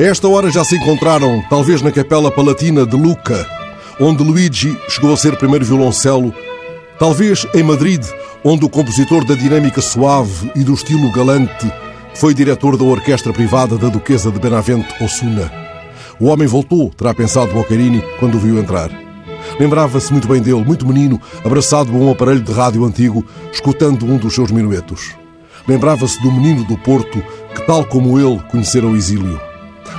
Esta hora já se encontraram, talvez na Capela Palatina de Lucca, onde Luigi chegou a ser primeiro violoncelo, talvez em Madrid, onde o compositor da dinâmica suave e do estilo galante foi diretor da orquestra privada da Duquesa de Benavente Osuna. O homem voltou, terá pensado Boccherini quando o viu entrar. Lembrava-se muito bem dele, muito menino, abraçado a um aparelho de rádio antigo, escutando um dos seus minuetos. Lembrava-se do menino do Porto que, tal como ele, conhecera o exílio.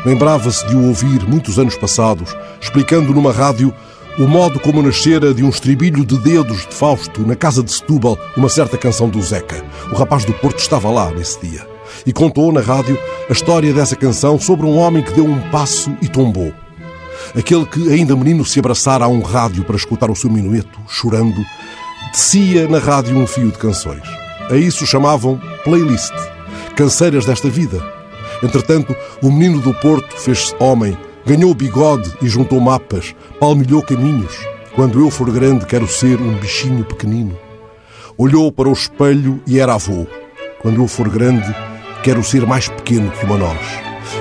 Lembrava-se de o ouvir muitos anos passados, explicando numa rádio o modo como nascera de um estribilho de dedos de Fausto na casa de Setúbal uma certa canção do Zeca. O rapaz do Porto estava lá nesse dia e contou na rádio a história dessa canção sobre um homem que deu um passo e tombou. Aquele que, ainda menino, se abraçara a um rádio para escutar o seu minueto, chorando, descia na rádio um fio de canções. A isso chamavam playlist, canseiras desta vida. Entretanto, o menino do Porto fez-se homem, ganhou bigode e juntou mapas, palmilhou caminhos. Quando eu for grande, quero ser um bichinho pequenino. Olhou para o espelho e era avô. Quando eu for grande, quero ser mais pequeno que uma nós.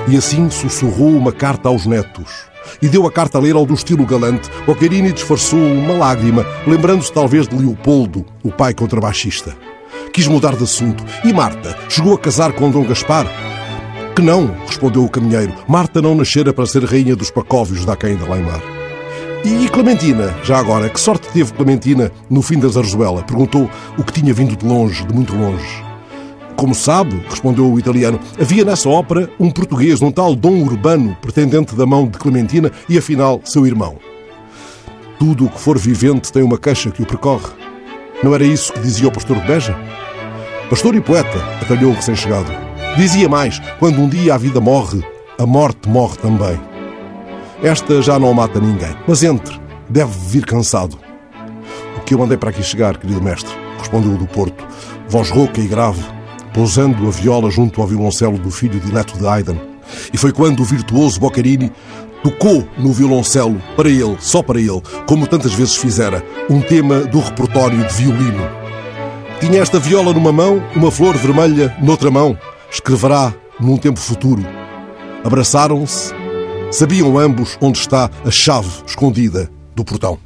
E assim sussurrou uma carta aos netos. E deu a carta a ler ao do estilo galante. Boccherini disfarçou uma lágrima, lembrando-se talvez de Leopoldo, o pai contrabaixista. Quis mudar de assunto. E Marta? Chegou a casar com Dom Gaspar? Que não, respondeu o caminheiro. Marta não nascera para ser rainha dos pacóvios da Caim de Laimar. E Clementina, já agora, que sorte teve Clementina no fim da Zarzuela? Perguntou o que tinha vindo de longe, de muito longe. Como sabe, respondeu o italiano, havia nessa ópera um português, um tal Dom Urbano, pretendente da mão de Clementina e, afinal, seu irmão. Tudo o que for vivente tem uma queixa que o percorre. Não era isso que dizia o pastor de Beja? Pastor e poeta, atalhou o recém-chegado. Dizia mais: quando um dia a vida morre, a morte morre também. Esta já não mata ninguém, mas entre, deve vir cansado. O que eu andei para aqui chegar, querido mestre, respondeu o do Porto, voz rouca e grave, pousando a viola junto ao violoncelo do filho dileto de Haydn. E foi quando o virtuoso Boccherini tocou no violoncelo, para ele, só para ele, como tantas vezes fizera, um tema do repertório de violino. Tinha esta viola numa mão, uma flor vermelha noutra mão. Escreverá num tempo futuro. Abraçaram-se, sabiam ambos onde está a chave escondida do portão.